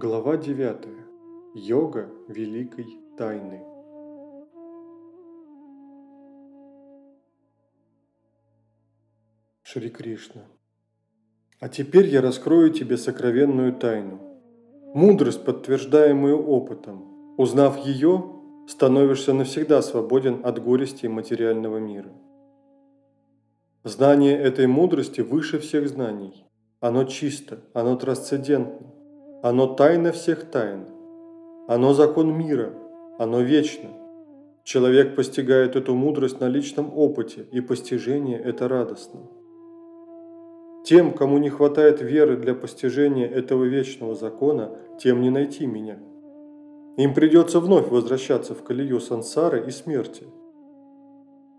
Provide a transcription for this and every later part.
Глава 9. Йога великой тайны. Шри Кришна. А теперь я раскрою тебе сокровенную тайну. Мудрость, подтверждаемую опытом. Узнав ее, становишься навсегда свободен от горести материального мира. Знание этой мудрости выше всех знаний. Оно чисто, оно трансцендентно оно тайна всех тайн. Оно закон мира. Оно вечно. Человек постигает эту мудрость на личном опыте, и постижение это радостно. Тем, кому не хватает веры для постижения этого вечного закона, тем не найти меня. Им придется вновь возвращаться в колею сансары и смерти.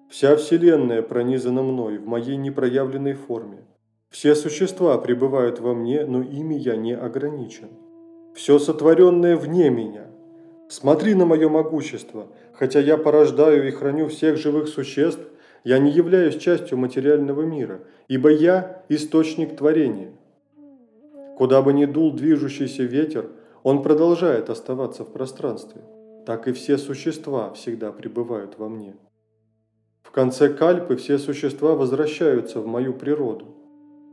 Вся Вселенная пронизана мной в моей непроявленной форме. Все существа пребывают во мне, но ими я не ограничен. Все сотворенное вне меня. Смотри на мое могущество. Хотя я порождаю и храню всех живых существ, я не являюсь частью материального мира, ибо я – источник творения. Куда бы ни дул движущийся ветер, он продолжает оставаться в пространстве. Так и все существа всегда пребывают во мне. В конце кальпы все существа возвращаются в мою природу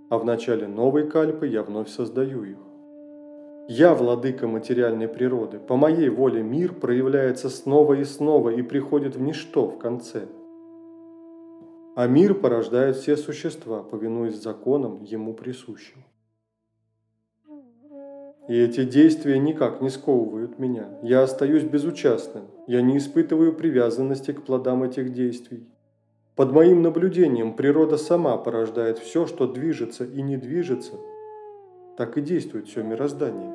а в начале новой кальпы я вновь создаю их. Я владыка материальной природы, по моей воле мир проявляется снова и снова и приходит в ничто в конце. А мир порождает все существа, повинуясь законам ему присущим. И эти действия никак не сковывают меня. Я остаюсь безучастным. Я не испытываю привязанности к плодам этих действий. Под моим наблюдением природа сама порождает все, что движется и не движется. Так и действует все мироздание.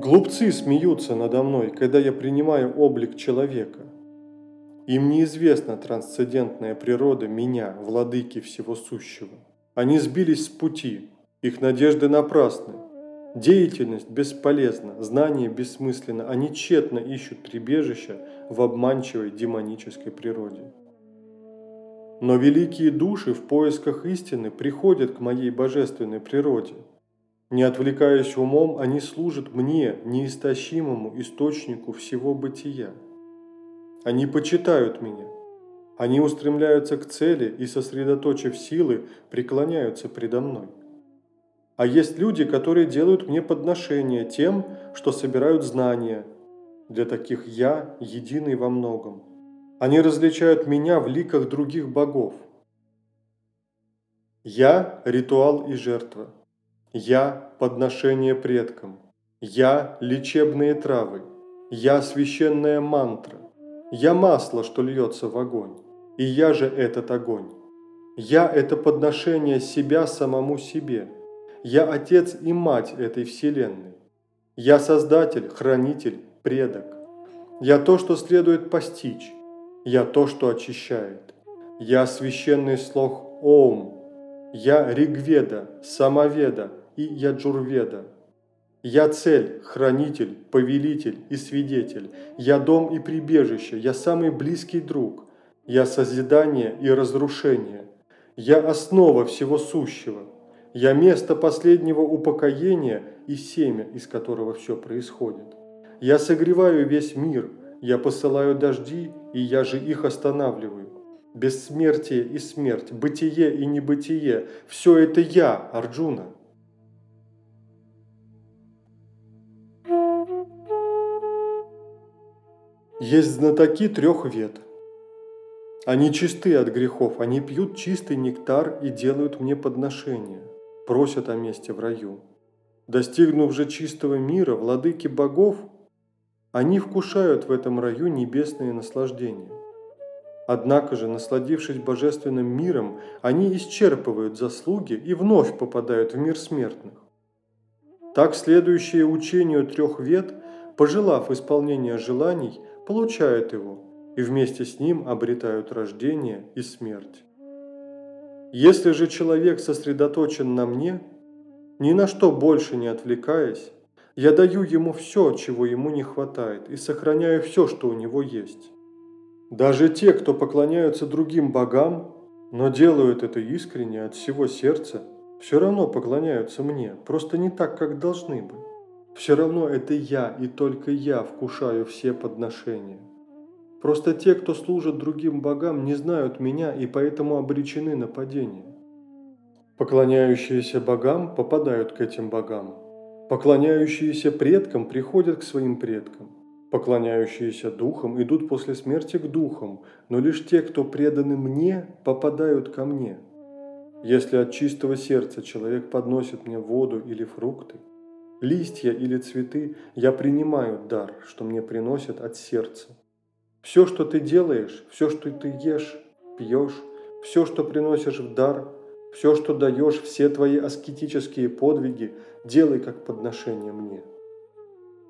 Глупцы смеются надо мной, когда я принимаю облик человека. Им неизвестна трансцендентная природа меня, владыки всего сущего. Они сбились с пути, их надежды напрасны. Деятельность бесполезна, знание бессмысленно, они тщетно ищут прибежища в обманчивой демонической природе. Но великие души в поисках истины приходят к моей божественной природе. Не отвлекаясь умом, они служат мне, неистощимому источнику всего бытия. Они почитают меня. Они устремляются к цели и, сосредоточив силы, преклоняются предо мной. А есть люди, которые делают мне подношения тем, что собирают знания. Для таких я единый во многом. Они различают меня в ликах других богов. Я – ритуал и жертва. Я – подношение предкам. Я – лечебные травы. Я – священная мантра. Я – масло, что льется в огонь. И я же этот огонь. Я – это подношение себя самому себе – я отец и мать этой вселенной. Я создатель, хранитель, предок. Я то, что следует постичь. Я то, что очищает. Я священный слог Ом. Я Ригведа, Самоведа и Яджурведа. Я цель, хранитель, повелитель и свидетель. Я дом и прибежище. Я самый близкий друг. Я созидание и разрушение. Я основа всего сущего. Я место последнего упокоения и семя, из которого все происходит. Я согреваю весь мир, я посылаю дожди, и я же их останавливаю. Бессмертие и смерть, бытие и небытие – все это я, Арджуна. Есть знатоки трех вет. Они чисты от грехов, они пьют чистый нектар и делают мне подношения просят о месте в раю. Достигнув же чистого мира, владыки богов, они вкушают в этом раю небесные наслаждения. Однако же, насладившись божественным миром, они исчерпывают заслуги и вновь попадают в мир смертных. Так следующее учению трех вет, пожелав исполнения желаний, получают его и вместе с ним обретают рождение и смерть. Если же человек сосредоточен на мне, ни на что больше не отвлекаясь, я даю ему все, чего ему не хватает, и сохраняю все, что у него есть. Даже те, кто поклоняются другим богам, но делают это искренне от всего сердца, все равно поклоняются мне, просто не так, как должны бы. Все равно это я и только я вкушаю все подношения. Просто те, кто служит другим богам, не знают меня и поэтому обречены на падение. Поклоняющиеся богам попадают к этим богам. Поклоняющиеся предкам приходят к своим предкам. Поклоняющиеся духам идут после смерти к духам, но лишь те, кто преданы мне, попадают ко мне. Если от чистого сердца человек подносит мне воду или фрукты, листья или цветы, я принимаю дар, что мне приносят от сердца. Все, что ты делаешь, все, что ты ешь, пьешь, все, что приносишь в дар, все, что даешь, все твои аскетические подвиги, делай как подношение мне.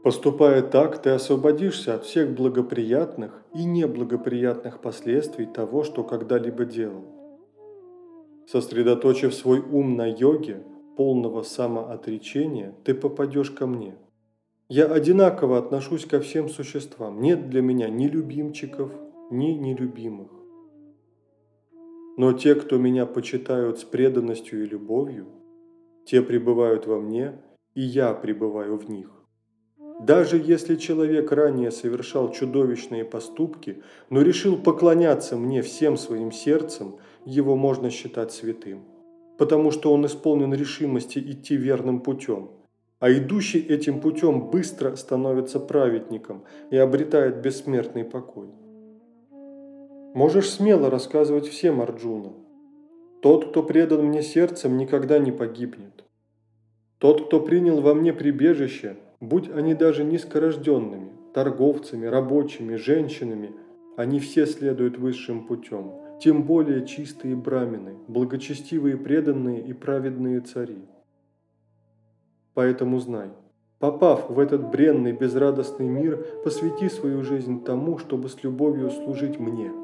Поступая так, ты освободишься от всех благоприятных и неблагоприятных последствий того, что когда-либо делал. Сосредоточив свой ум на йоге, полного самоотречения, ты попадешь ко мне – я одинаково отношусь ко всем существам. Нет для меня ни любимчиков, ни нелюбимых. Но те, кто меня почитают с преданностью и любовью, те пребывают во мне, и я пребываю в них. Даже если человек ранее совершал чудовищные поступки, но решил поклоняться мне всем своим сердцем, его можно считать святым, потому что он исполнен решимости идти верным путем – а идущий этим путем быстро становится праведником и обретает бессмертный покой. Можешь смело рассказывать всем, Арджуна. Тот, кто предан мне сердцем, никогда не погибнет. Тот, кто принял во мне прибежище, будь они даже низкорожденными, торговцами, рабочими, женщинами, они все следуют высшим путем, тем более чистые брамины, благочестивые преданные и праведные цари. Поэтому знай, попав в этот бренный безрадостный мир, посвяти свою жизнь тому, чтобы с любовью служить мне –